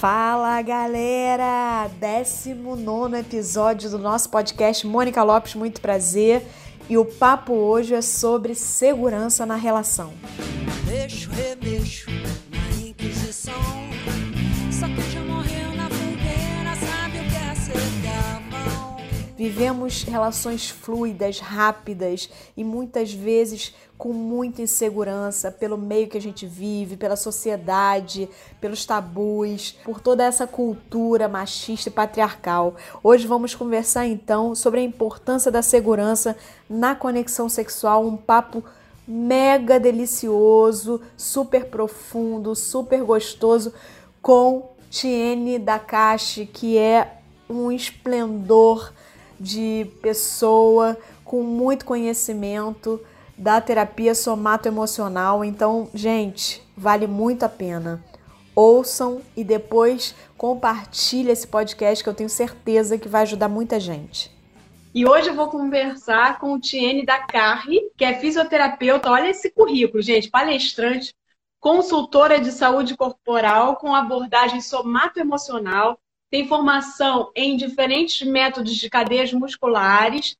Fala galera! 19 episódio do nosso podcast Mônica Lopes, muito prazer. E o papo hoje é sobre segurança na relação. Remexo na Inquisição. Vivemos relações fluidas, rápidas e muitas vezes com muita insegurança pelo meio que a gente vive, pela sociedade, pelos tabus, por toda essa cultura machista e patriarcal. Hoje vamos conversar então sobre a importância da segurança na conexão sexual, um papo mega delicioso, super profundo, super gostoso com Tiene Dakashi, que é um esplendor de pessoa com muito conhecimento da terapia somato-emocional. Então, gente, vale muito a pena. Ouçam e depois compartilhe esse podcast que eu tenho certeza que vai ajudar muita gente. E hoje eu vou conversar com o Tiene da Carri, que é fisioterapeuta. Olha esse currículo, gente, palestrante, consultora de saúde corporal com abordagem somato-emocional, tem formação em diferentes métodos de cadeias musculares,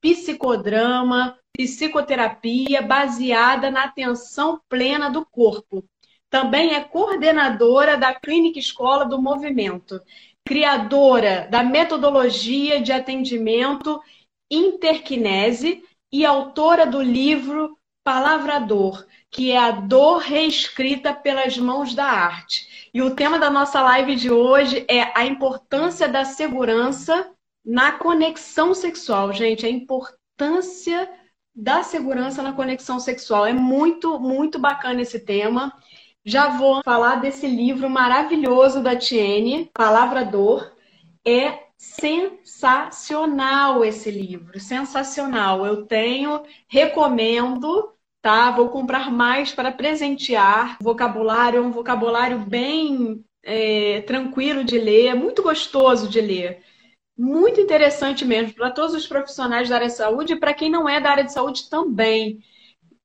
psicodrama, psicoterapia baseada na atenção plena do corpo. Também é coordenadora da Clínica Escola do Movimento, criadora da metodologia de atendimento interkinese e autora do livro Palavrador, que é a dor reescrita pelas mãos da arte. E o tema da nossa live de hoje é a importância da segurança na conexão sexual. Gente, a importância da segurança na conexão sexual. É muito, muito bacana esse tema. Já vou falar desse livro maravilhoso da Tiene, Palavra Dor. É sensacional esse livro, sensacional. Eu tenho, recomendo, tá? Vou comprar mais para presentear. Vocabulário é um vocabulário bem é, tranquilo de ler, muito gostoso de ler muito interessante mesmo para todos os profissionais da área de saúde e para quem não é da área de saúde também.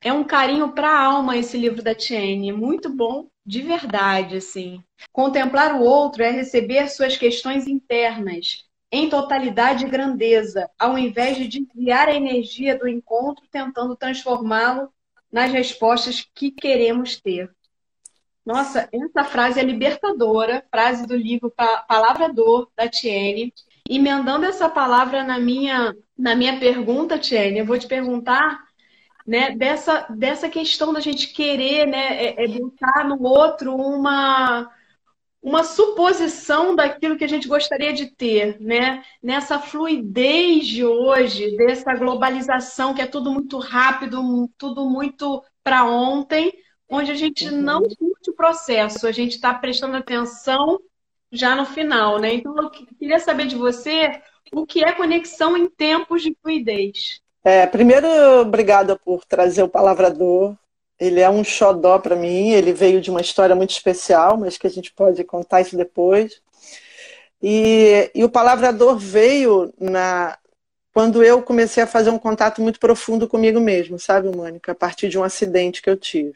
É um carinho para a alma esse livro da Tiene, muito bom de verdade, assim. Contemplar o outro é receber suas questões internas em totalidade e grandeza, ao invés de desviar a energia do encontro tentando transformá-lo nas respostas que queremos ter. Nossa, essa frase é libertadora, frase do livro Palavra Dor, da Tiene emendando essa palavra na minha, na minha pergunta, Tiene, eu vou te perguntar né, dessa, dessa questão da gente querer né, é, é botar no outro uma, uma suposição daquilo que a gente gostaria de ter, né? Nessa fluidez de hoje, dessa globalização que é tudo muito rápido, tudo muito para ontem, onde a gente uhum. não curte o processo, a gente está prestando atenção já no final, né? Então eu queria saber de você o que é conexão em tempos de fluidez. É, primeiro, obrigada por trazer o Palavrador. Ele é um xodó para mim, ele veio de uma história muito especial, mas que a gente pode contar isso depois. E, e o Palavrador veio na, quando eu comecei a fazer um contato muito profundo comigo mesmo, sabe, Mônica? A partir de um acidente que eu tive.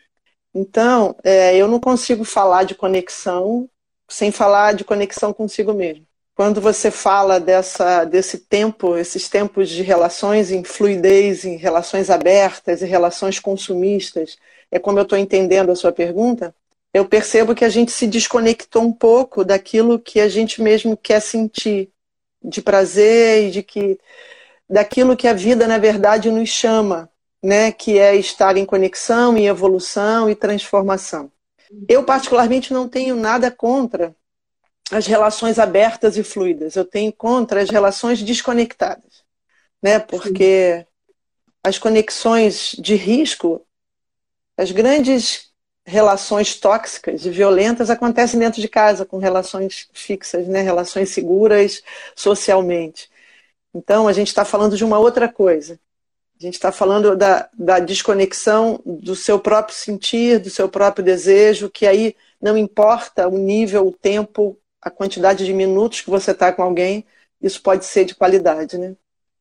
Então, é, eu não consigo falar de conexão sem falar de conexão consigo mesmo. Quando você fala dessa, desse tempo, esses tempos de relações em fluidez, em relações abertas e relações consumistas, é como eu estou entendendo a sua pergunta, eu percebo que a gente se desconectou um pouco daquilo que a gente mesmo quer sentir, de prazer e de que daquilo que a vida na verdade nos chama, né, que é estar em conexão, em evolução e transformação. Eu, particularmente, não tenho nada contra as relações abertas e fluidas. Eu tenho contra as relações desconectadas. Né? Porque Sim. as conexões de risco, as grandes relações tóxicas e violentas acontecem dentro de casa, com relações fixas, né? relações seguras socialmente. Então, a gente está falando de uma outra coisa. A gente está falando da, da desconexão do seu próprio sentir, do seu próprio desejo, que aí não importa o nível, o tempo, a quantidade de minutos que você está com alguém, isso pode ser de qualidade, né?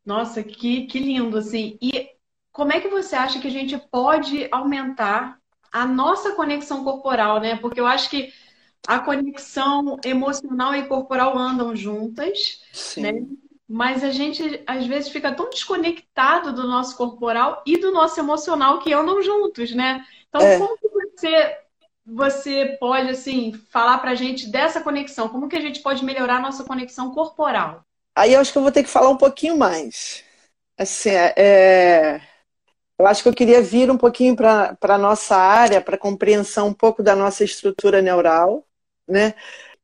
Nossa, que, que lindo, assim. E como é que você acha que a gente pode aumentar a nossa conexão corporal, né? Porque eu acho que a conexão emocional e corporal andam juntas, Sim. né? Mas a gente às vezes fica tão desconectado do nosso corporal e do nosso emocional que andam juntos, né? Então, é. como que você você pode assim falar para a gente dessa conexão? Como que a gente pode melhorar a nossa conexão corporal? Aí eu acho que eu vou ter que falar um pouquinho mais. Assim, é, é eu acho que eu queria vir um pouquinho para a nossa área, para compreensão um pouco da nossa estrutura neural, né?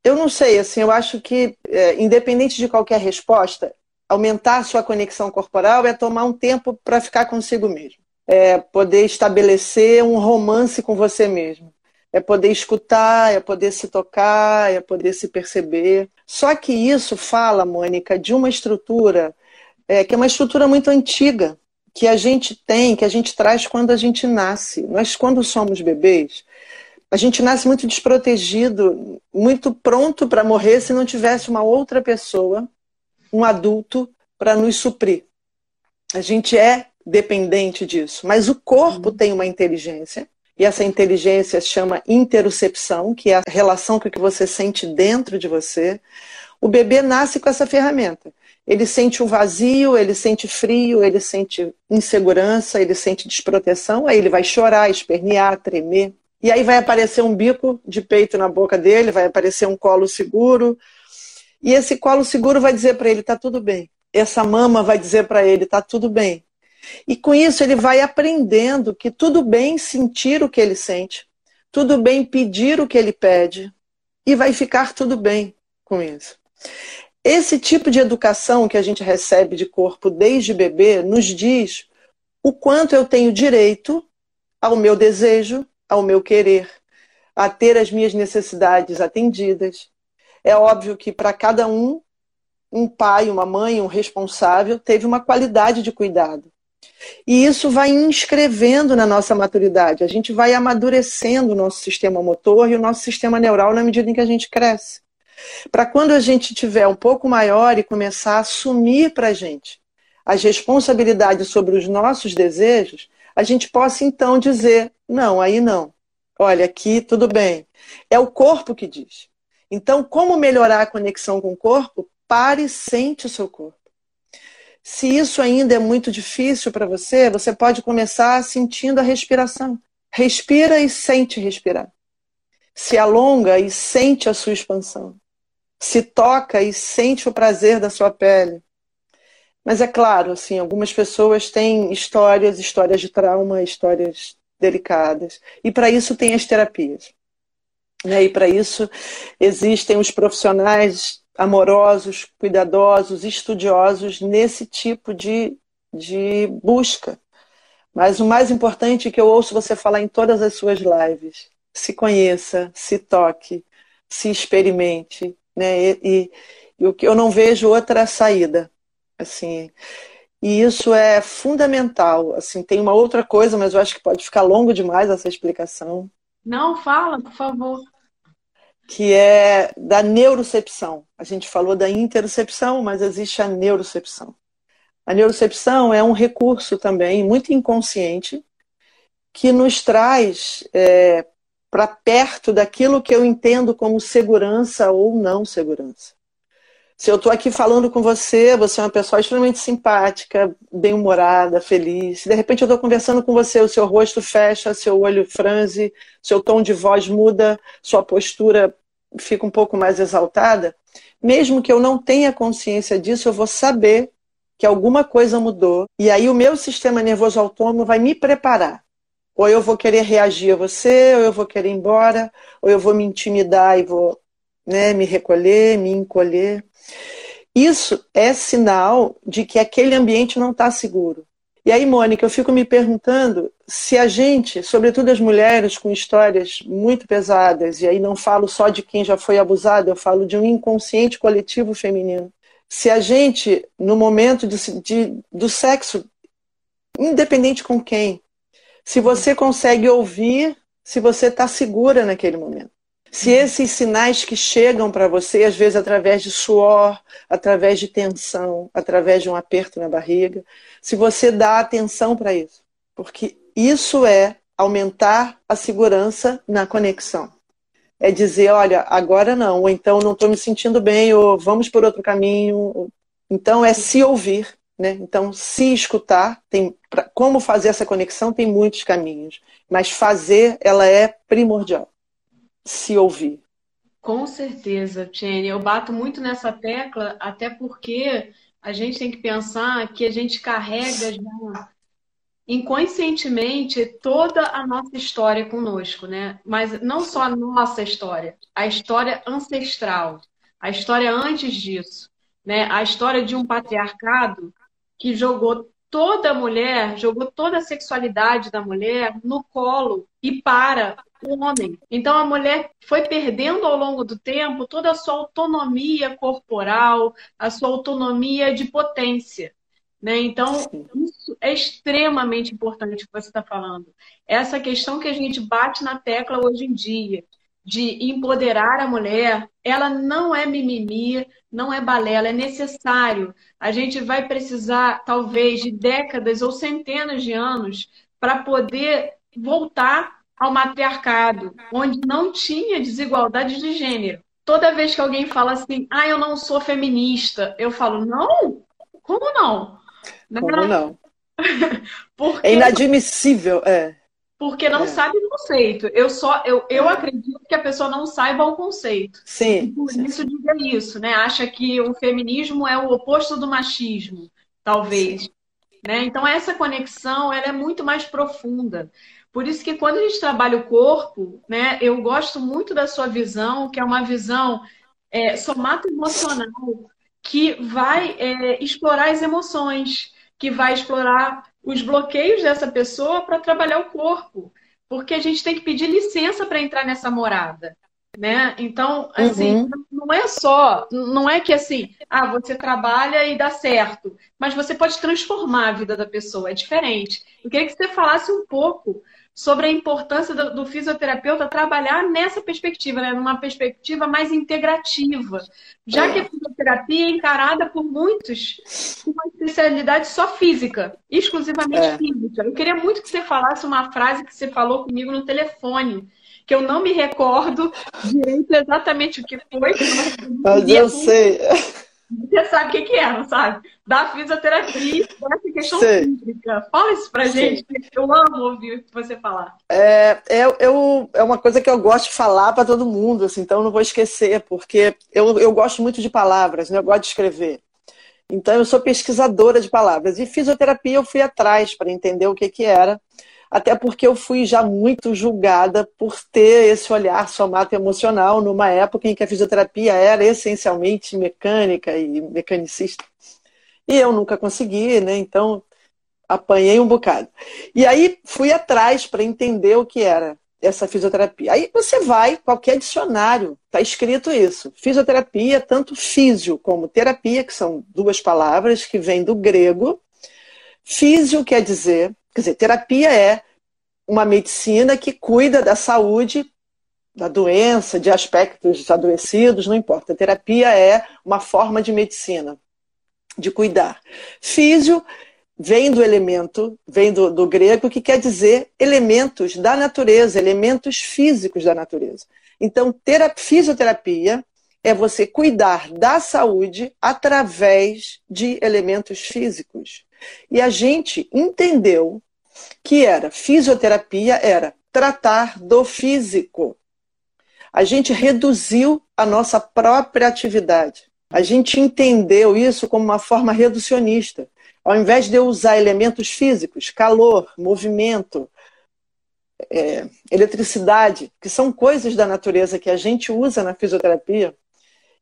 Eu não sei, assim, eu acho que, é, independente de qualquer resposta, aumentar sua conexão corporal é tomar um tempo para ficar consigo mesmo. É poder estabelecer um romance com você mesmo é poder escutar, é poder se tocar, é poder se perceber. Só que isso fala, Mônica, de uma estrutura é, que é uma estrutura muito antiga, que a gente tem, que a gente traz quando a gente nasce. Nós, quando somos bebês, a gente nasce muito desprotegido, muito pronto para morrer se não tivesse uma outra pessoa, um adulto, para nos suprir. A gente é dependente disso. Mas o corpo uhum. tem uma inteligência e essa inteligência chama interocepção, que é a relação com o que você sente dentro de você. O bebê nasce com essa ferramenta. Ele sente o vazio, ele sente frio, ele sente insegurança, ele sente desproteção, aí ele vai chorar, espernear, tremer. E aí vai aparecer um bico de peito na boca dele, vai aparecer um colo seguro. E esse colo seguro vai dizer para ele: tá tudo bem. Essa mama vai dizer para ele: tá tudo bem. E com isso ele vai aprendendo que tudo bem sentir o que ele sente, tudo bem pedir o que ele pede, e vai ficar tudo bem com isso. Esse tipo de educação que a gente recebe de corpo desde bebê nos diz o quanto eu tenho direito ao meu desejo, ao meu querer, a ter as minhas necessidades atendidas. É óbvio que para cada um, um pai, uma mãe, um responsável teve uma qualidade de cuidado. E isso vai inscrevendo na nossa maturidade. A gente vai amadurecendo o nosso sistema motor e o nosso sistema neural na medida em que a gente cresce. Para quando a gente tiver um pouco maior e começar a assumir para a gente as responsabilidades sobre os nossos desejos, a gente possa então dizer: não, aí não. Olha, aqui tudo bem. É o corpo que diz. Então, como melhorar a conexão com o corpo? Pare e sente o seu corpo. Se isso ainda é muito difícil para você, você pode começar sentindo a respiração. Respira e sente respirar. Se alonga e sente a sua expansão. Se toca e sente o prazer da sua pele. Mas é claro, assim, algumas pessoas têm histórias, histórias de trauma, histórias delicadas. E para isso tem as terapias. E para isso existem os profissionais amorosos, cuidadosos, estudiosos nesse tipo de, de busca. Mas o mais importante é que eu ouço você falar em todas as suas lives. Se conheça, se toque, se experimente. Né? E, o que eu não vejo outra saída. Assim, e isso é fundamental. Assim, tem uma outra coisa, mas eu acho que pode ficar longo demais essa explicação. Não, fala, por favor que é da neurocepção. A gente falou da interocepção, mas existe a neurocepção. A neurocepção é um recurso também muito inconsciente que nos traz é, para perto daquilo que eu entendo como segurança ou não segurança. Se eu estou aqui falando com você, você é uma pessoa extremamente simpática, bem-humorada, feliz. De repente eu estou conversando com você, o seu rosto fecha, seu olho franze, seu tom de voz muda, sua postura fica um pouco mais exaltada, mesmo que eu não tenha consciência disso, eu vou saber que alguma coisa mudou. E aí o meu sistema nervoso autônomo vai me preparar. Ou eu vou querer reagir a você, ou eu vou querer ir embora, ou eu vou me intimidar e vou né, me recolher, me encolher. Isso é sinal de que aquele ambiente não está seguro. E aí, Mônica, eu fico me perguntando se a gente, sobretudo as mulheres com histórias muito pesadas, e aí não falo só de quem já foi abusado, eu falo de um inconsciente coletivo feminino. Se a gente, no momento de, de, do sexo, independente com quem, se você consegue ouvir, se você está segura naquele momento. Se esses sinais que chegam para você, às vezes através de suor, através de tensão, através de um aperto na barriga, se você dá atenção para isso, porque isso é aumentar a segurança na conexão. é dizer, olha, agora não, ou então não estou me sentindo bem, ou vamos por outro caminho. Então é se ouvir, né? Então se escutar, tem pra, como fazer essa conexão tem muitos caminhos, mas fazer ela é primordial. Se ouvir. Com certeza, Jenny. Eu bato muito nessa tecla, até porque a gente tem que pensar que a gente carrega já inconscientemente toda a nossa história conosco, né? Mas não só a nossa história, a história ancestral, a história antes disso, né? A história de um patriarcado que jogou toda a mulher, jogou toda a sexualidade da mulher no colo e para o homem. Então a mulher foi perdendo ao longo do tempo toda a sua autonomia corporal, a sua autonomia de potência. Né? Então, isso é extremamente importante que você está falando. Essa questão que a gente bate na tecla hoje em dia, de empoderar a mulher, ela não é mimimi, não é balela, é necessário. A gente vai precisar, talvez, de décadas ou centenas de anos para poder voltar ao matriarcado, onde não tinha desigualdade de gênero. Toda vez que alguém fala assim, ah, eu não sou feminista, eu falo, não? Como não? Como não? Porque... É inadmissível, é. Porque não é. sabe o conceito. Eu só eu, eu é. acredito que a pessoa não saiba o conceito. Sim. por isso diga isso, né? Acha que o feminismo é o oposto do machismo, talvez. Sim. Né? Então essa conexão ela é muito mais profunda. Por isso que quando a gente trabalha o corpo, né, eu gosto muito da sua visão, que é uma visão é, somato-emocional, que vai é, explorar as emoções, que vai explorar os bloqueios dessa pessoa para trabalhar o corpo. Porque a gente tem que pedir licença para entrar nessa morada. Né? Então, assim, uhum. não é só, não é que assim, ah, você trabalha e dá certo, mas você pode transformar a vida da pessoa, é diferente. Eu queria que você falasse um pouco sobre a importância do, do, fisioterapeuta trabalhar nessa perspectiva, né? numa perspectiva mais integrativa. Já que a fisioterapia é encarada por muitos com uma especialidade só física, exclusivamente é. física. Eu queria muito que você falasse uma frase que você falou comigo no telefone, que eu não me recordo direito exatamente o que foi. Mas eu sei. Você sabe o que, que é, não sabe? Da fisioterapia, dessa questão Sei. física. Fala isso pra gente, eu amo ouvir você falar. É, é, eu, é uma coisa que eu gosto de falar para todo mundo, assim, então eu não vou esquecer, porque eu, eu gosto muito de palavras, né? eu gosto de escrever. Então eu sou pesquisadora de palavras. E fisioterapia eu fui atrás para entender o que, que era até porque eu fui já muito julgada por ter esse olhar somato emocional numa época em que a fisioterapia era essencialmente mecânica e mecanicista. E eu nunca consegui, né? Então apanhei um bocado. E aí fui atrás para entender o que era essa fisioterapia. Aí você vai, qualquer dicionário, está escrito isso. Fisioterapia, tanto físio como terapia, que são duas palavras que vêm do grego. Físio quer dizer Quer dizer, terapia é uma medicina que cuida da saúde, da doença, de aspectos adoecidos, não importa. terapia é uma forma de medicina, de cuidar. Físio vem do elemento, vem do, do grego, que quer dizer elementos da natureza, elementos físicos da natureza. Então, terapia, fisioterapia é você cuidar da saúde através de elementos físicos. E a gente entendeu que era fisioterapia, era tratar do físico. A gente reduziu a nossa própria atividade. A gente entendeu isso como uma forma reducionista. Ao invés de eu usar elementos físicos, calor, movimento, é, eletricidade, que são coisas da natureza que a gente usa na fisioterapia,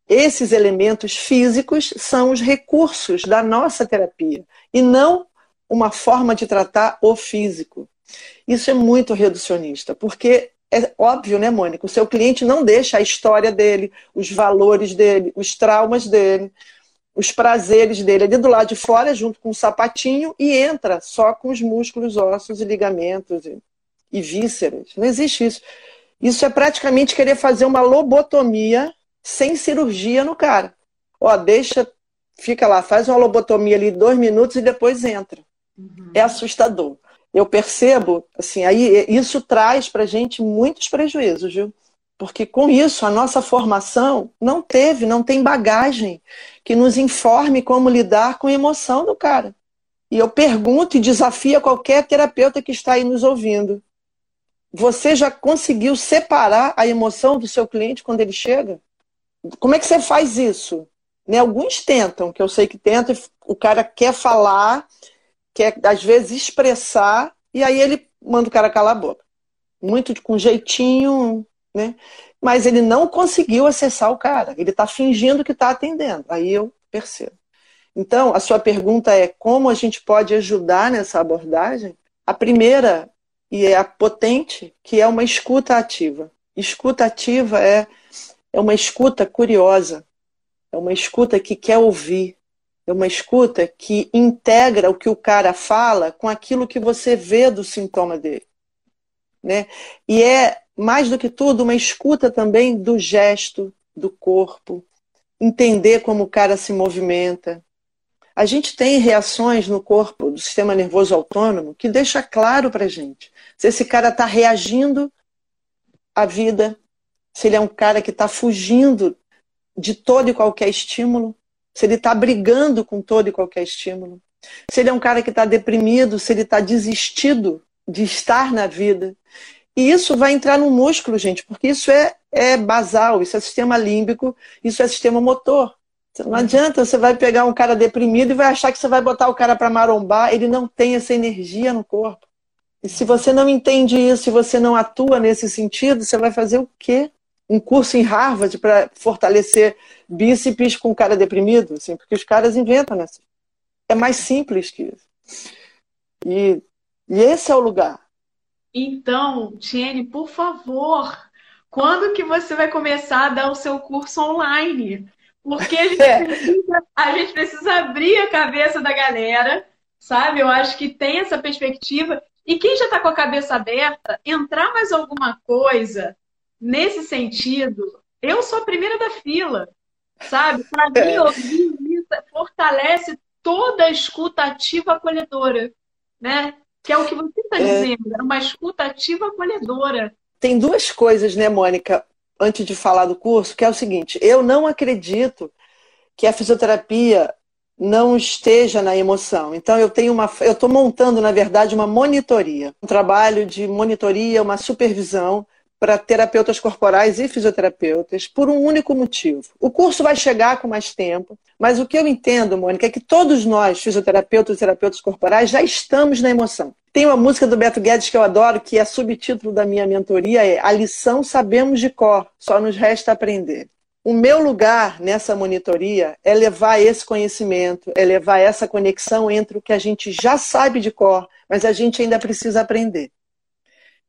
esses elementos físicos são os recursos da nossa terapia e não uma forma de tratar o físico. Isso é muito reducionista, porque é óbvio, né, Mônica? O seu cliente não deixa a história dele, os valores dele, os traumas dele, os prazeres dele ali do lado de fora, junto com o sapatinho, e entra só com os músculos, ossos e ligamentos e, e vísceras. Não existe isso. Isso é praticamente querer fazer uma lobotomia sem cirurgia no cara. Ó, deixa, fica lá, faz uma lobotomia ali dois minutos e depois entra. Uhum. É assustador. Eu percebo, assim, aí isso traz para gente muitos prejuízos, viu? porque com isso a nossa formação não teve, não tem bagagem que nos informe como lidar com a emoção do cara. E eu pergunto e desafio a qualquer terapeuta que está aí nos ouvindo. Você já conseguiu separar a emoção do seu cliente quando ele chega? Como é que você faz isso? Né? Alguns tentam, que eu sei que tentam, o cara quer falar, quer às vezes expressar, e aí ele manda o cara calar a boca. Muito com jeitinho, né? Mas ele não conseguiu acessar o cara. Ele está fingindo que está atendendo. Aí eu percebo. Então, a sua pergunta é como a gente pode ajudar nessa abordagem? A primeira, e é a potente, que é uma escuta ativa. Escuta ativa é, é uma escuta curiosa, é uma escuta que quer ouvir, é uma escuta que integra o que o cara fala com aquilo que você vê do sintoma dele. Né? E é, mais do que tudo, uma escuta também do gesto, do corpo, entender como o cara se movimenta, a gente tem reações no corpo do sistema nervoso autônomo que deixa claro para gente se esse cara está reagindo à vida, se ele é um cara que está fugindo de todo e qualquer estímulo, se ele está brigando com todo e qualquer estímulo, se ele é um cara que está deprimido, se ele está desistido de estar na vida. E isso vai entrar no músculo, gente, porque isso é, é basal, isso é sistema límbico, isso é sistema motor. Não adianta, você vai pegar um cara deprimido e vai achar que você vai botar o cara para marombar, ele não tem essa energia no corpo. E se você não entende isso, se você não atua nesse sentido, você vai fazer o quê? Um curso em Harvard para fortalecer bíceps com cara deprimido? Assim, porque os caras inventam, né? É mais simples que isso. E, e esse é o lugar. Então, Tiene, por favor, quando que você vai começar a dar o seu curso online? Porque a gente, é. precisa, a gente precisa abrir a cabeça da galera, sabe? Eu acho que tem essa perspectiva. E quem já está com a cabeça aberta, entrar mais alguma coisa nesse sentido, eu sou a primeira da fila, sabe? Para mim, é. ouvir isso fortalece toda a escuta ativa acolhedora, né? Que é o que você está é. dizendo, é uma escuta ativa acolhedora. Tem duas coisas, né, Mônica? antes de falar do curso, que é o seguinte: eu não acredito que a fisioterapia não esteja na emoção. Então eu tenho uma, eu estou montando na verdade uma monitoria, um trabalho de monitoria, uma supervisão para terapeutas corporais e fisioterapeutas por um único motivo. O curso vai chegar com mais tempo, mas o que eu entendo, Mônica, é que todos nós, fisioterapeutas e terapeutas corporais, já estamos na emoção. Tem uma música do Beto Guedes que eu adoro, que é subtítulo da minha mentoria, é A lição sabemos de cor, só nos resta aprender. O meu lugar nessa monitoria é levar esse conhecimento, é levar essa conexão entre o que a gente já sabe de cor, mas a gente ainda precisa aprender.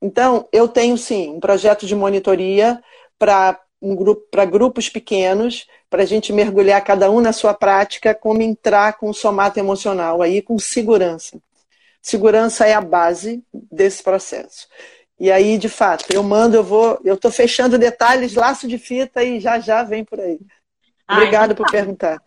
Então, eu tenho sim um projeto de monitoria para um grupo, para grupos pequenos, para a gente mergulhar cada um na sua prática, como entrar com o somato emocional aí com segurança. Segurança é a base desse processo. E aí, de fato, eu mando, eu vou, eu estou fechando detalhes, laço de fita e já já vem por aí. Obrigado por tá. perguntar.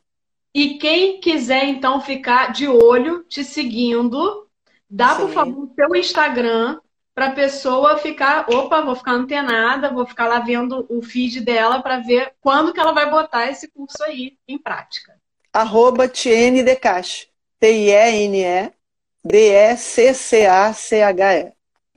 E quem quiser então ficar de olho, te seguindo, dá Sim. por favor o seu Instagram para a pessoa ficar, opa, vou ficar antenada, vou ficar lá vendo o feed dela para ver quando que ela vai botar esse curso aí em prática. Arroba Tiene Decache, T-I-E-N-E D-E-C-C-A-C-H-E.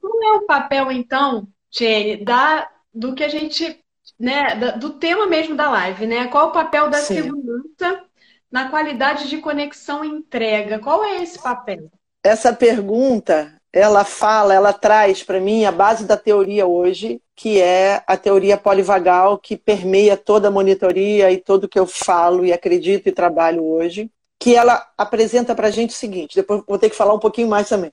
Qual é o papel, então, Jenny, da, do que a gente, né, do tema mesmo da live, né? Qual é o papel da Sim. segurança na qualidade de conexão e entrega? Qual é esse papel? Essa pergunta, ela fala, ela traz para mim a base da teoria hoje, que é a teoria polivagal que permeia toda a monitoria e tudo que eu falo e acredito e trabalho hoje que ela apresenta para a gente o seguinte, depois vou ter que falar um pouquinho mais também.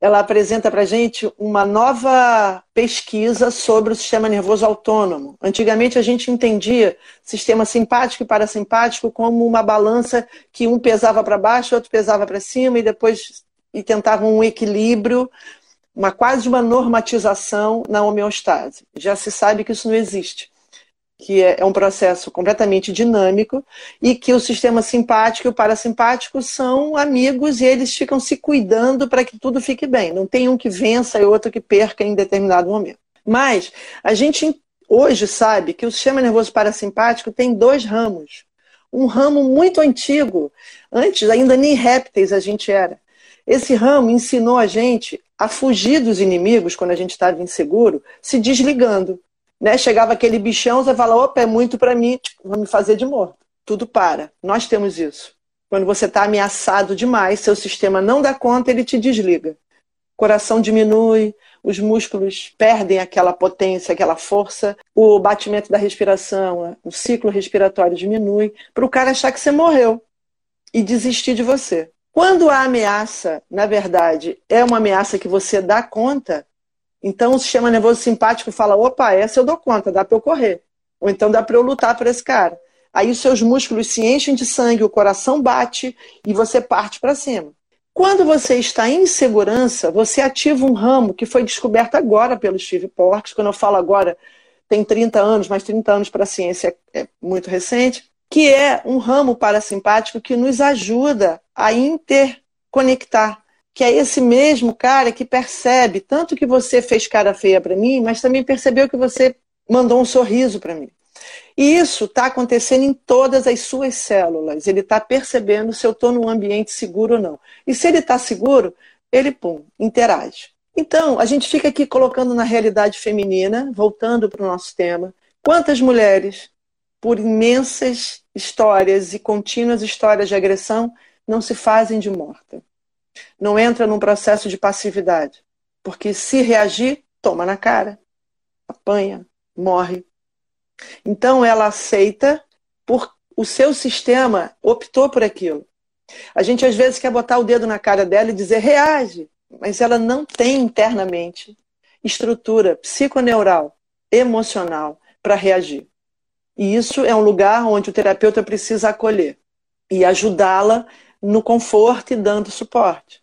Ela apresenta para a gente uma nova pesquisa sobre o sistema nervoso autônomo. Antigamente a gente entendia sistema simpático e parasimpático como uma balança que um pesava para baixo, outro pesava para cima e depois e tentava um equilíbrio, uma quase uma normatização na homeostase. Já se sabe que isso não existe que é, é um processo completamente dinâmico e que o sistema simpático e o parasimpático são amigos e eles ficam se cuidando para que tudo fique bem. Não tem um que vença e outro que perca em determinado momento. Mas a gente hoje sabe que o sistema nervoso parasimpático tem dois ramos. Um ramo muito antigo, antes ainda nem répteis a gente era. Esse ramo ensinou a gente a fugir dos inimigos quando a gente estava inseguro, se desligando. Né? Chegava aquele bichão, você fala, opa, é muito para mim, vou me fazer de morto. Tudo para. Nós temos isso. Quando você está ameaçado demais, seu sistema não dá conta, ele te desliga. O coração diminui, os músculos perdem aquela potência, aquela força, o batimento da respiração, o ciclo respiratório diminui, para o cara achar que você morreu e desistir de você. Quando a ameaça, na verdade, é uma ameaça que você dá conta, então o sistema nervoso simpático fala: opa, essa eu dou conta, dá para eu correr. Ou então dá para eu lutar por esse cara. Aí os seus músculos se enchem de sangue, o coração bate e você parte para cima. Quando você está em segurança, você ativa um ramo que foi descoberto agora pelo Steve Portes. Quando eu falo agora, tem 30 anos, mas 30 anos para a ciência é muito recente, que é um ramo parasimpático que nos ajuda a interconectar. Que é esse mesmo cara que percebe tanto que você fez cara feia para mim, mas também percebeu que você mandou um sorriso para mim. E isso está acontecendo em todas as suas células. Ele está percebendo se eu estou num ambiente seguro ou não. E se ele está seguro, ele, pum, interage. Então, a gente fica aqui colocando na realidade feminina, voltando para o nosso tema, quantas mulheres, por imensas histórias e contínuas histórias de agressão, não se fazem de morta. Não entra num processo de passividade. Porque se reagir, toma na cara, apanha, morre. Então ela aceita por o seu sistema optou por aquilo. A gente às vezes quer botar o dedo na cara dela e dizer reage, mas ela não tem internamente estrutura psiconeural, emocional para reagir. E isso é um lugar onde o terapeuta precisa acolher e ajudá-la no conforto e dando suporte.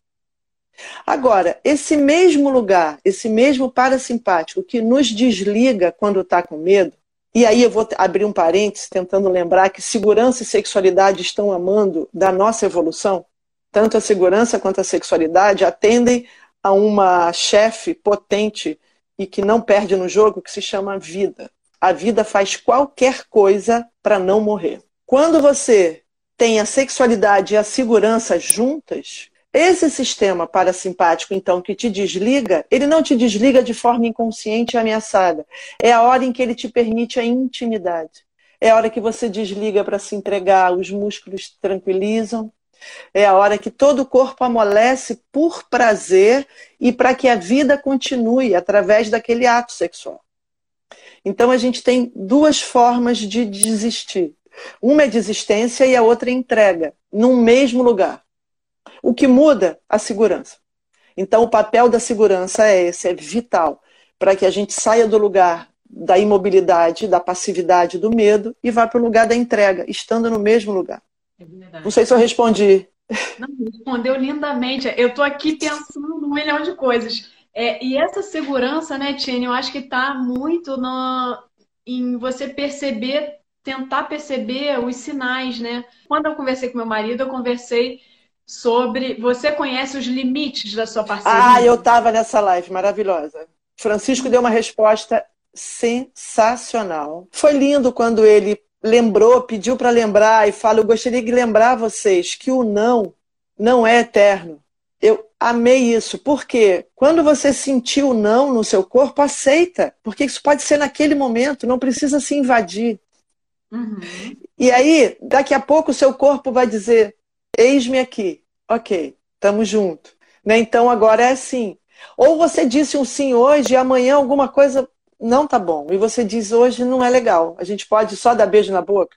Agora, esse mesmo lugar, esse mesmo parasimpático que nos desliga quando está com medo, e aí eu vou abrir um parênteses tentando lembrar que segurança e sexualidade estão amando da nossa evolução. Tanto a segurança quanto a sexualidade atendem a uma chefe potente e que não perde no jogo, que se chama vida. A vida faz qualquer coisa para não morrer. Quando você tem a sexualidade e a segurança juntas, esse sistema parasimpático, então, que te desliga, ele não te desliga de forma inconsciente e ameaçada. É a hora em que ele te permite a intimidade. É a hora que você desliga para se entregar, os músculos tranquilizam. É a hora que todo o corpo amolece por prazer e para que a vida continue através daquele ato sexual. Então a gente tem duas formas de desistir. Uma é desistência e a outra é entrega, num mesmo lugar. O que muda? A segurança. Então, o papel da segurança é esse, é vital, para que a gente saia do lugar da imobilidade, da passividade, do medo e vá para o lugar da entrega, estando no mesmo lugar. É Não sei se eu respondi. Não, respondeu lindamente. Eu estou aqui pensando num milhão de coisas. É, e essa segurança, né, Tiene, eu acho que está muito no, em você perceber, tentar perceber os sinais, né? Quando eu conversei com meu marido, eu conversei sobre. Você conhece os limites da sua parceria? Ah, eu estava nessa live maravilhosa. Francisco deu uma resposta sensacional. Foi lindo quando ele lembrou, pediu para lembrar e fala: Eu gostaria de lembrar vocês que o não não é eterno. Eu amei isso, porque quando você sentiu não no seu corpo, aceita, porque isso pode ser naquele momento, não precisa se invadir. Uhum. E aí, daqui a pouco, o seu corpo vai dizer: Eis-me aqui. Ok, estamos junto. Né? Então agora é assim. Ou você disse um sim hoje e amanhã alguma coisa não tá bom. E você diz hoje não é legal. A gente pode só dar beijo na boca.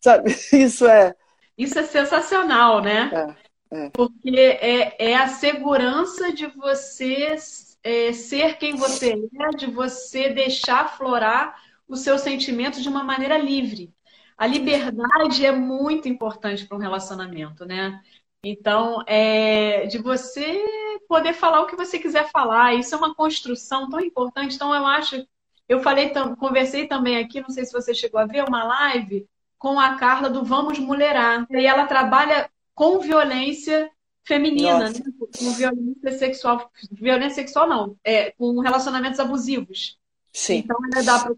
Sabe? Isso é. Isso é sensacional, né? É, é. Porque é, é a segurança de você é, ser quem você é, de você deixar florar os seus sentimentos de uma maneira livre. A liberdade é muito importante para um relacionamento, né? Então, é de você poder falar o que você quiser falar. Isso é uma construção tão importante. Então, eu acho, eu falei, conversei também aqui, não sei se você chegou a ver uma live com a Carla do Vamos Mulherar. E ela trabalha com violência feminina, né? com violência sexual, violência sexual não, é, com relacionamentos abusivos. Sim. Então, ela é da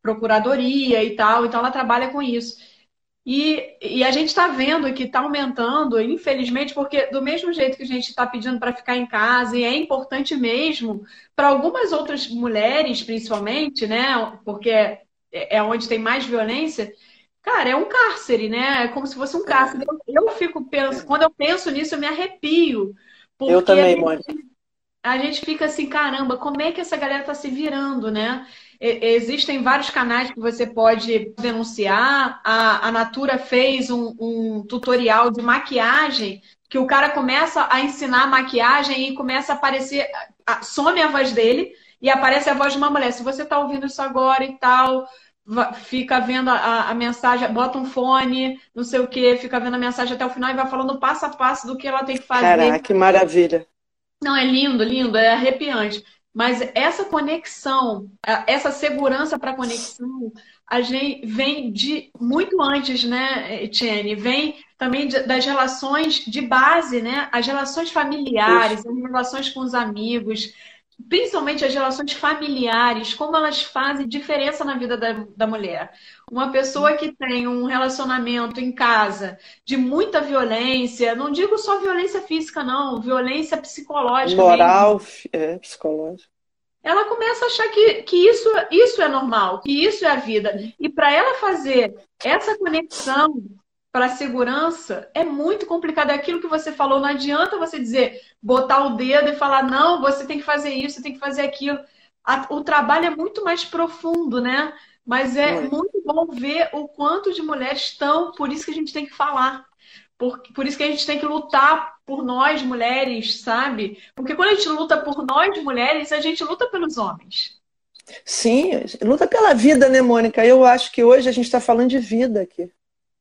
procuradoria e tal, então ela trabalha com isso. E, e a gente está vendo que está aumentando, infelizmente, porque do mesmo jeito que a gente está pedindo para ficar em casa, e é importante mesmo, para algumas outras mulheres, principalmente, né? Porque é, é onde tem mais violência, cara, é um cárcere, né? É como se fosse um cárcere. Eu, fico penso, quando eu penso nisso, eu me arrepio. eu também, Mônica. A gente fica assim, caramba, como é que essa galera está se virando, né? Existem vários canais que você pode denunciar. A, a Natura fez um, um tutorial de maquiagem que o cara começa a ensinar maquiagem e começa a aparecer, some a voz dele e aparece a voz de uma mulher. Se você está ouvindo isso agora e tal, fica vendo a, a, mensagem, bota um fone, não sei o que, fica vendo a mensagem até o final e vai falando passo a passo do que ela tem que fazer. Caraca, que maravilha. Não, é lindo, lindo, é arrepiante. Mas essa conexão, essa segurança para conexão, a gente vem de muito antes, né, Etienne? Vem também de, das relações de base, né? As relações familiares, as relações com os amigos, principalmente as relações familiares, como elas fazem diferença na vida da, da mulher. Uma pessoa que tem um relacionamento em casa de muita violência, não digo só violência física, não, violência psicológica. Moral, é, psicológica. Ela começa a achar que, que isso, isso é normal, que isso é a vida. E para ela fazer essa conexão para a segurança é muito complicado. É aquilo que você falou, não adianta você dizer, botar o dedo e falar, não, você tem que fazer isso, você tem que fazer aquilo. O trabalho é muito mais profundo, né? Mas é muito bom ver o quanto de mulheres estão, por isso que a gente tem que falar. Por, por isso que a gente tem que lutar por nós, mulheres, sabe? Porque quando a gente luta por nós, mulheres, a gente luta pelos homens. Sim, luta pela vida, né, Mônica? Eu acho que hoje a gente está falando de vida aqui.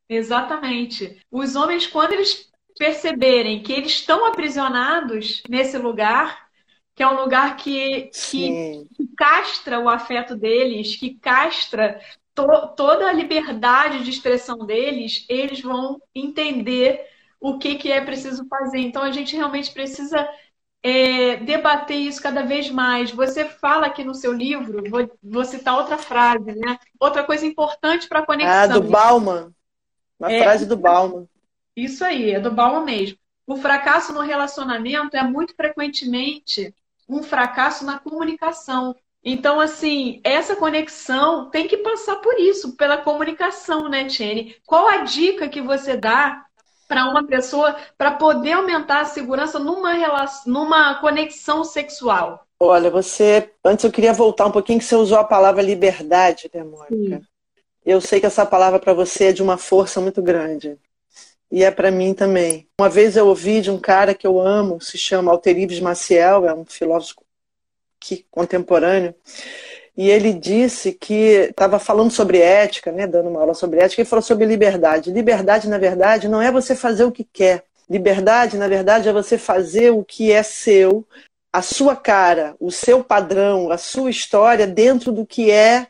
Exatamente. Os homens, quando eles perceberem que eles estão aprisionados nesse lugar, que é um lugar que, que, que castra o afeto deles, que castra to, toda a liberdade de expressão deles, eles vão entender o que, que é preciso fazer. Então, a gente realmente precisa é, debater isso cada vez mais. Você fala aqui no seu livro, vou, vou citar outra frase, né? Outra coisa importante para a conexão. Ah, do Bauman. Uma é, frase do Bauman. Isso aí, é do Bauman mesmo. O fracasso no relacionamento é muito frequentemente um fracasso na comunicação. Então, assim, essa conexão tem que passar por isso, pela comunicação, né, Tiene? Qual a dica que você dá para uma pessoa para poder aumentar a segurança numa, relação, numa conexão sexual? Olha, você. Antes eu queria voltar um pouquinho que você usou a palavra liberdade, né, Mônica? Sim. Eu sei que essa palavra para você é de uma força muito grande e é para mim também. Uma vez eu ouvi de um cara que eu amo, se chama Alterives Maciel, é um filósofo que, contemporâneo, e ele disse que estava falando sobre ética, né, dando uma aula sobre ética, e falou sobre liberdade. Liberdade, na verdade, não é você fazer o que quer. Liberdade, na verdade, é você fazer o que é seu, a sua cara, o seu padrão, a sua história dentro do que é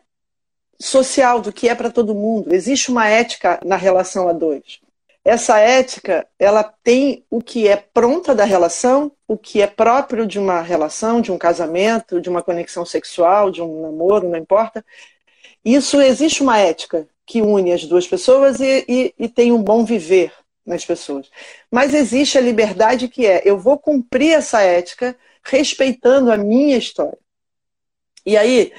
social, do que é para todo mundo. Existe uma ética na relação a dois essa ética ela tem o que é pronta da relação, o que é próprio de uma relação, de um casamento, de uma conexão sexual, de um namoro, não importa. Isso existe uma ética que une as duas pessoas e, e, e tem um bom viver nas pessoas. Mas existe a liberdade que é eu vou cumprir essa ética respeitando a minha história. E aí,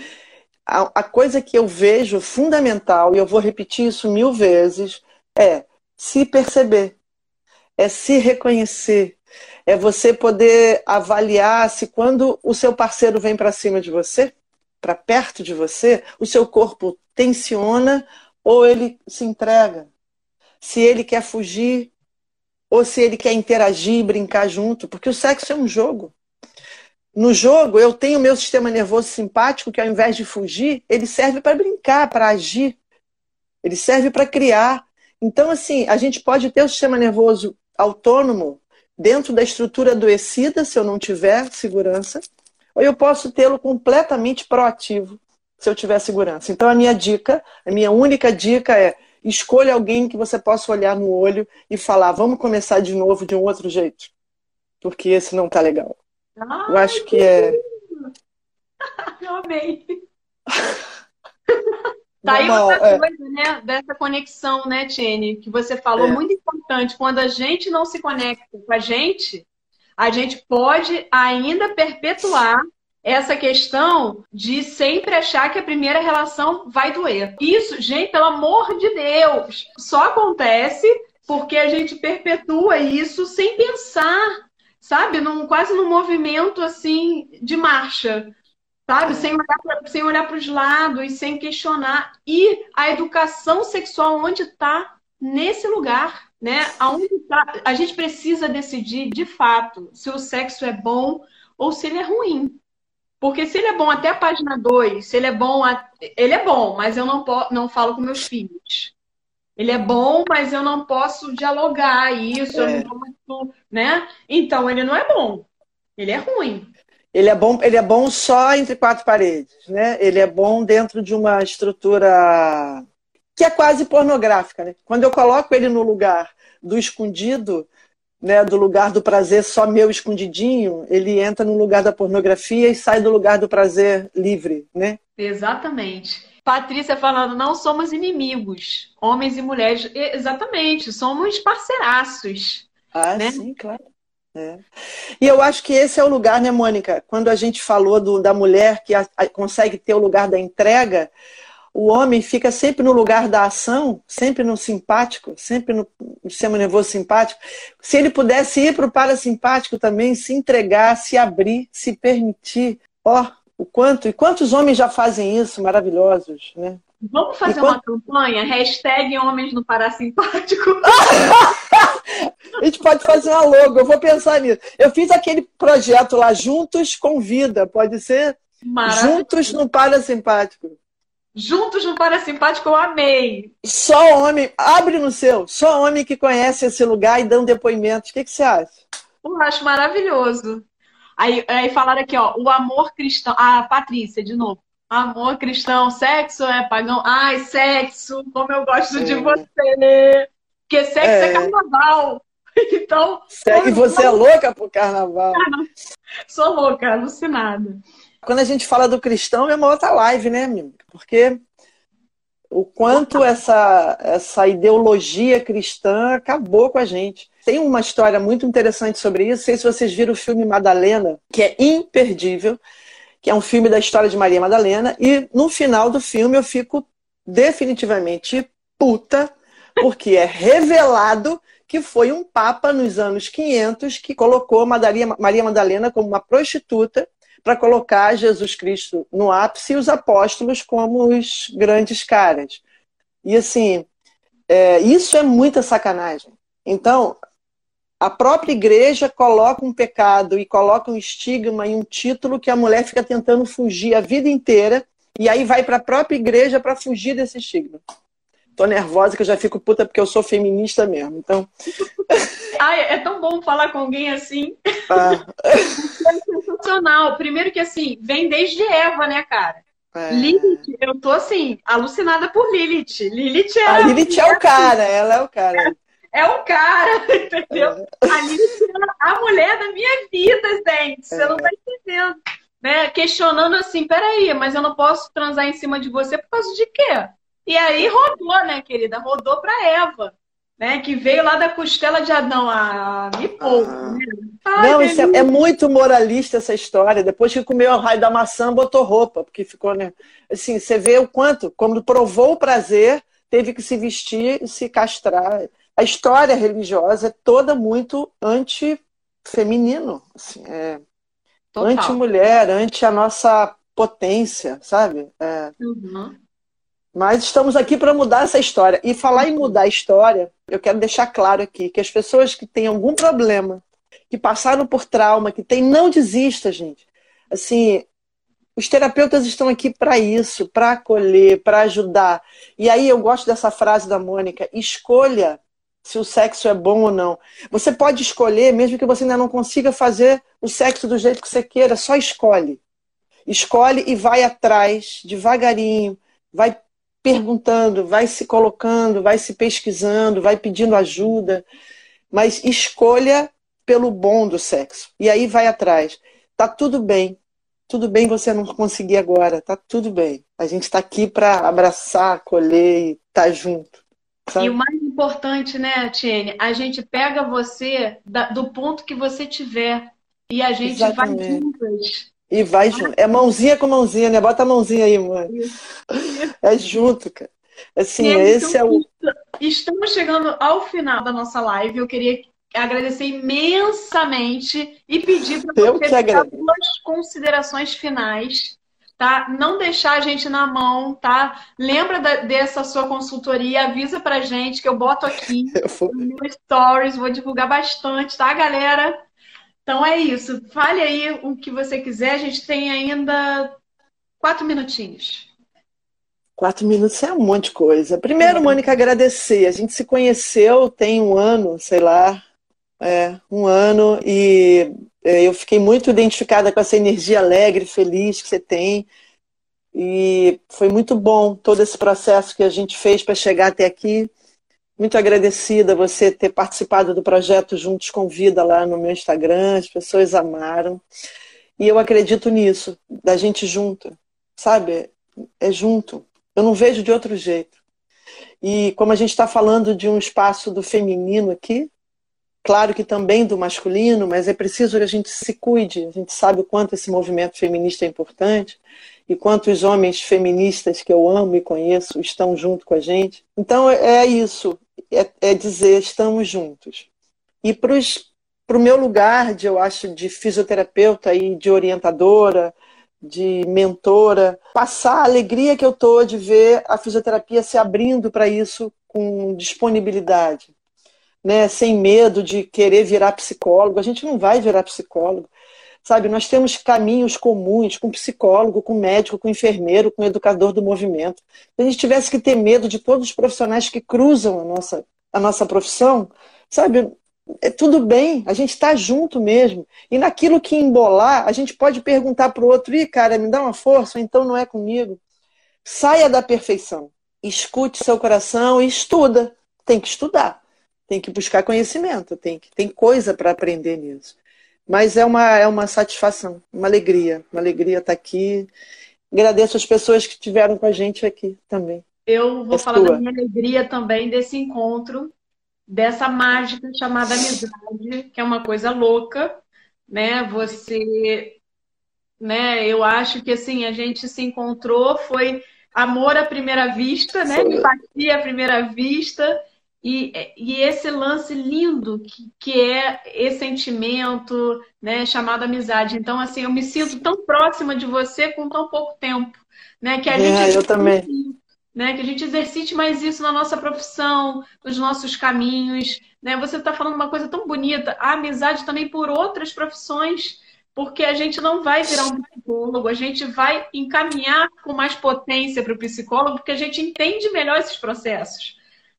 a, a coisa que eu vejo fundamental, e eu vou repetir isso mil vezes, é se perceber, é se reconhecer, é você poder avaliar se quando o seu parceiro vem para cima de você, para perto de você, o seu corpo tensiona ou ele se entrega. Se ele quer fugir ou se ele quer interagir, brincar junto, porque o sexo é um jogo. No jogo, eu tenho meu sistema nervoso simpático que, ao invés de fugir, ele serve para brincar, para agir. Ele serve para criar. Então, assim, a gente pode ter o sistema nervoso autônomo dentro da estrutura adoecida, se eu não tiver segurança, ou eu posso tê-lo completamente proativo, se eu tiver segurança. Então, a minha dica, a minha única dica é escolha alguém que você possa olhar no olho e falar: vamos começar de novo de um outro jeito, porque esse não tá legal. Ai, eu acho que é. Eu amei. Tá aí outra é. coisa, né, dessa conexão, né, Tiene, que você falou, é. muito importante. Quando a gente não se conecta com a gente, a gente pode ainda perpetuar essa questão de sempre achar que a primeira relação vai doer. Isso, gente, pelo amor de Deus, só acontece porque a gente perpetua isso sem pensar, sabe? Num, quase num movimento assim de marcha sabe? Sem olhar, sem olhar para os lados, sem questionar. E a educação sexual, onde está? Nesse lugar, né? Aonde tá? A gente precisa decidir, de fato, se o sexo é bom ou se ele é ruim. Porque se ele é bom até a página 2, se ele é bom, a... ele é bom, mas eu não, po... não falo com meus filhos. Ele é bom, mas eu não posso dialogar isso, é. eu não né? Então ele não é bom. Ele é ruim. Ele é bom, ele é bom só entre quatro paredes, né? Ele é bom dentro de uma estrutura que é quase pornográfica, né? Quando eu coloco ele no lugar do escondido, né, do lugar do prazer só meu escondidinho, ele entra no lugar da pornografia e sai do lugar do prazer livre, né? Exatamente. Patrícia falando, não somos inimigos, homens e mulheres. Exatamente, somos parceiraços. Ah, né? sim, claro. É. E eu acho que esse é o lugar, né, Mônica? Quando a gente falou do, da mulher que a, a, consegue ter o lugar da entrega, o homem fica sempre no lugar da ação, sempre no simpático, sempre no, sistema nervoso simpático. Se ele pudesse ir para o parasimpático também, se entregar, se abrir, se permitir. Ó, oh, o quanto, e quantos homens já fazem isso, maravilhosos, né? Vamos fazer uma campanha? Hashtag homens no parasimpático. A gente pode fazer uma logo, eu vou pensar nisso. Eu fiz aquele projeto lá, Juntos com Vida, pode ser? Juntos no Parasimpático. Juntos no Parasimpático, eu amei. Só homem, abre no seu, só homem que conhece esse lugar e dão depoimentos. O que, que você acha? Eu acho maravilhoso. Aí, aí falaram aqui, ó, o amor cristão. A ah, Patrícia, de novo. Amor cristão, sexo é pagão. Ai, sexo, como eu gosto é. de você. Porque sexo é, é carnaval. Então. E você é louca pro carnaval? Sou louca, alucinada. Quando a gente fala do cristão, é uma outra live, né, amiga? Porque o quanto essa, essa ideologia cristã acabou com a gente. Tem uma história muito interessante sobre isso. Não sei se vocês viram o filme Madalena, que é imperdível, que é um filme da história de Maria Madalena. E no final do filme eu fico definitivamente puta, porque é revelado que foi um papa nos anos 500 que colocou Maria Madalena como uma prostituta para colocar Jesus Cristo no ápice e os apóstolos como os grandes caras. E assim, é, isso é muita sacanagem. Então, a própria igreja coloca um pecado e coloca um estigma e um título que a mulher fica tentando fugir a vida inteira e aí vai para a própria igreja para fugir desse estigma tô nervosa que eu já fico puta porque eu sou feminista mesmo. Então. Ai, é tão bom falar com alguém assim. Ah. É sensacional. Primeiro que assim, vem desde Eva, né, cara? É. Lilith, eu tô assim, alucinada por Lilith. Lilith é. A Lilith é o cara, ela é o cara. É, é o cara, entendeu? É. A é a mulher da minha vida, gente. Você não tá entendendo. Né? Questionando assim, peraí, mas eu não posso transar em cima de você por causa de quê? E aí rodou, né, querida? Rodou para Eva, né? Que veio lá da costela de Adão. Ah, me pouco. Ah. Né? Não, isso é, é, muito moralista essa história. Depois que comeu o raio da maçã, botou roupa, porque ficou, né? Assim, você vê o quanto, quando provou o prazer, teve que se vestir e se castrar. A história religiosa é toda muito anti-feminino, assim, é anti-mulher, anti a nossa potência, sabe? É. Uhum. Mas estamos aqui para mudar essa história. E falar em mudar a história, eu quero deixar claro aqui que as pessoas que têm algum problema, que passaram por trauma, que têm, não desista, gente. Assim, os terapeutas estão aqui para isso, para acolher, para ajudar. E aí eu gosto dessa frase da Mônica: escolha se o sexo é bom ou não. Você pode escolher, mesmo que você ainda não consiga fazer o sexo do jeito que você queira, só escolhe. Escolhe e vai atrás, devagarinho, vai perguntando, vai se colocando, vai se pesquisando, vai pedindo ajuda, mas escolha pelo bom do sexo. E aí vai atrás. Tá tudo bem. tudo bem você não conseguir agora, tá tudo bem. A gente está aqui para abraçar, acolher e estar tá junto. Sabe? E o mais importante, né, Tiene, a gente pega você da, do ponto que você tiver e a gente Exatamente. vai juntas. E vai junto. É mãozinha com mãozinha, né? Bota a mãozinha aí, mãe. É junto, cara. Assim, esse é o. Estamos chegando ao final da nossa live. Eu queria agradecer imensamente e pedir para você dar duas considerações finais, tá? Não deixar a gente na mão, tá? Lembra da, dessa sua consultoria, avisa pra gente que eu boto aqui eu no stories, vou divulgar bastante, tá, galera? Então é isso. Fale aí o que você quiser. A gente tem ainda quatro minutinhos. Quatro minutos é um monte de coisa. Primeiro, Mônica, agradecer. A gente se conheceu tem um ano, sei lá, é, um ano, e eu fiquei muito identificada com essa energia alegre, feliz que você tem. E foi muito bom todo esse processo que a gente fez para chegar até aqui. Muito agradecida você ter participado do projeto Juntos com Vida lá no meu Instagram, as pessoas amaram. E eu acredito nisso, da gente junto, sabe? É junto. Eu não vejo de outro jeito. E como a gente está falando de um espaço do feminino aqui, claro que também do masculino, mas é preciso que a gente se cuide. A gente sabe o quanto esse movimento feminista é importante e quantos homens feministas que eu amo e conheço estão junto com a gente. Então é isso, é, é dizer estamos juntos. E para o meu lugar de, eu acho, de fisioterapeuta e de orientadora, de mentora, passar a alegria que eu tô de ver a fisioterapia se abrindo para isso com disponibilidade, né? Sem medo de querer virar psicólogo. A gente não vai virar psicólogo. Sabe, nós temos caminhos comuns com psicólogo, com médico, com enfermeiro, com educador do movimento. Se a gente tivesse que ter medo de todos os profissionais que cruzam a nossa, a nossa profissão, sabe, é tudo bem, a gente está junto mesmo. E naquilo que embolar, a gente pode perguntar para o outro: ih, cara, me dá uma força, então não é comigo. Saia da perfeição. Escute seu coração e estuda. Tem que estudar, tem que buscar conhecimento, tem, que, tem coisa para aprender nisso. Mas é uma, é uma satisfação, uma alegria. Uma alegria estar tá aqui. Agradeço as pessoas que estiveram com a gente aqui também. Eu vou é falar tua. da minha alegria também desse encontro dessa mágica chamada amizade, que é uma coisa louca, né? Você, né? Eu acho que assim a gente se encontrou, foi amor à primeira vista, né? Empatia à primeira vista. E, e esse lance lindo que, que é esse sentimento né, chamado amizade. Então, assim, eu me sinto tão próxima de você com tão pouco tempo. Né, que a é, gente eu também né? Que a gente exercite mais isso na nossa profissão, nos nossos caminhos, né? Você está falando uma coisa tão bonita, a amizade também por outras profissões, porque a gente não vai virar um psicólogo, a gente vai encaminhar com mais potência para o psicólogo, porque a gente entende melhor esses processos,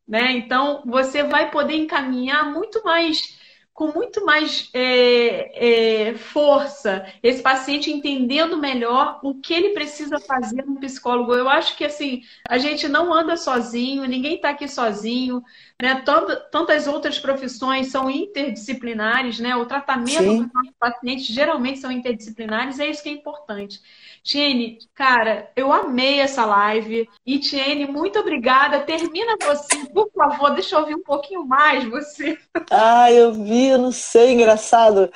né? Então, você vai poder encaminhar muito mais com muito mais é, é, força, esse paciente entendendo melhor o que ele precisa fazer no psicólogo. Eu acho que assim, a gente não anda sozinho, ninguém está aqui sozinho, né? Tantas outras profissões são interdisciplinares, né? O tratamento Sim. dos pacientes geralmente são interdisciplinares, é isso que é importante. Tiene, cara, eu amei essa live. E Tiene, muito obrigada. Termina você, por favor, deixa eu ouvir um pouquinho mais você. Ah, eu vi, eu não sei, engraçado.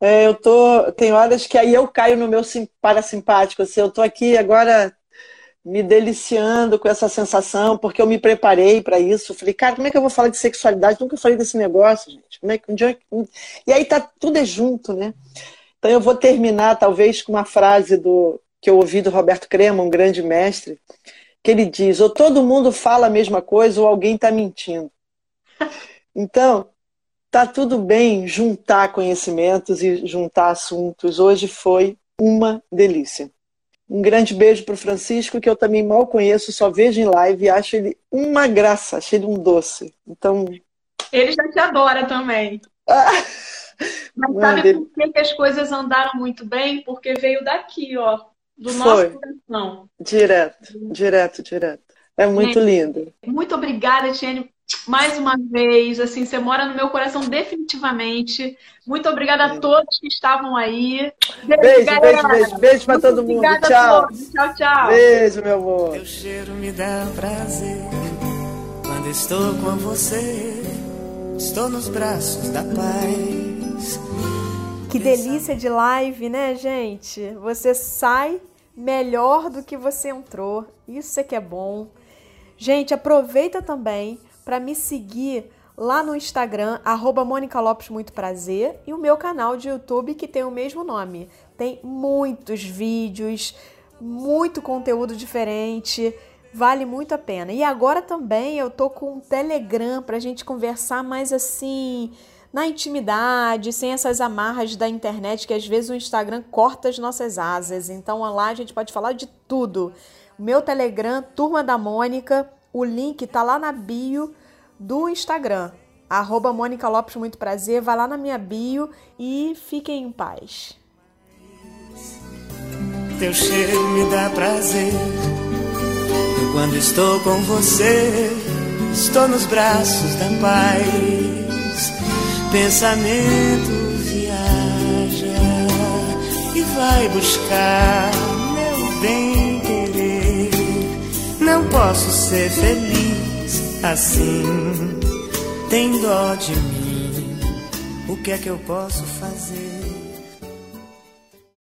É, eu tô, tem horas que aí eu caio no meu parasimpático. Assim, eu tô aqui agora me deliciando com essa sensação, porque eu me preparei para isso. Falei, cara, como é que eu vou falar de sexualidade? Nunca falei desse negócio, gente. Como é que, é E aí tá tudo é junto, né? Então eu vou terminar talvez com uma frase do que eu ouvi do Roberto Crema, um grande mestre, que ele diz: ou todo mundo fala a mesma coisa ou alguém está mentindo. Então, tá tudo bem juntar conhecimentos e juntar assuntos. Hoje foi uma delícia. Um grande beijo para o Francisco, que eu também mal conheço, só vejo em live e acho ele uma graça, acho ele um doce. Então. Ele já te adora também. Mas sabe por que, que as coisas andaram muito bem? Porque veio daqui, ó do Foi. nosso coração. Direto, direto, direto. É muito lindo. Muito obrigada, Tiene. mais uma vez. Assim, você mora no meu coração definitivamente. Muito obrigada a todos que estavam aí. Beijo, beijo, beijo, beijo, beijo pra todo mundo. Tchau. Tchau, tchau. Beijo, meu amor. Teu cheiro me dá prazer quando estou com você. Estou nos braços da paz. Que delícia de live, né, gente? Você sai melhor do que você entrou. Isso é que é bom. Gente, aproveita também para me seguir lá no Instagram, arroba Mônica Lopes Muito Prazer, e o meu canal de YouTube que tem o mesmo nome. Tem muitos vídeos, muito conteúdo diferente, vale muito a pena. E agora também eu tô com um Telegram pra gente conversar mais assim, na intimidade, sem essas amarras da internet que às vezes o Instagram corta as nossas asas. Então lá a gente pode falar de tudo. Meu Telegram, Turma da Mônica, o link tá lá na bio do Instagram. Arroba Mônica Lopes, muito prazer. Vai lá na minha bio e fiquem em paz. Teu cheiro me dá prazer. Quando estou com você, estou nos braços da paz. Pensamento viaja e vai buscar meu bem querer. Não posso ser feliz assim. Tem dó de mim. O que é que eu posso fazer?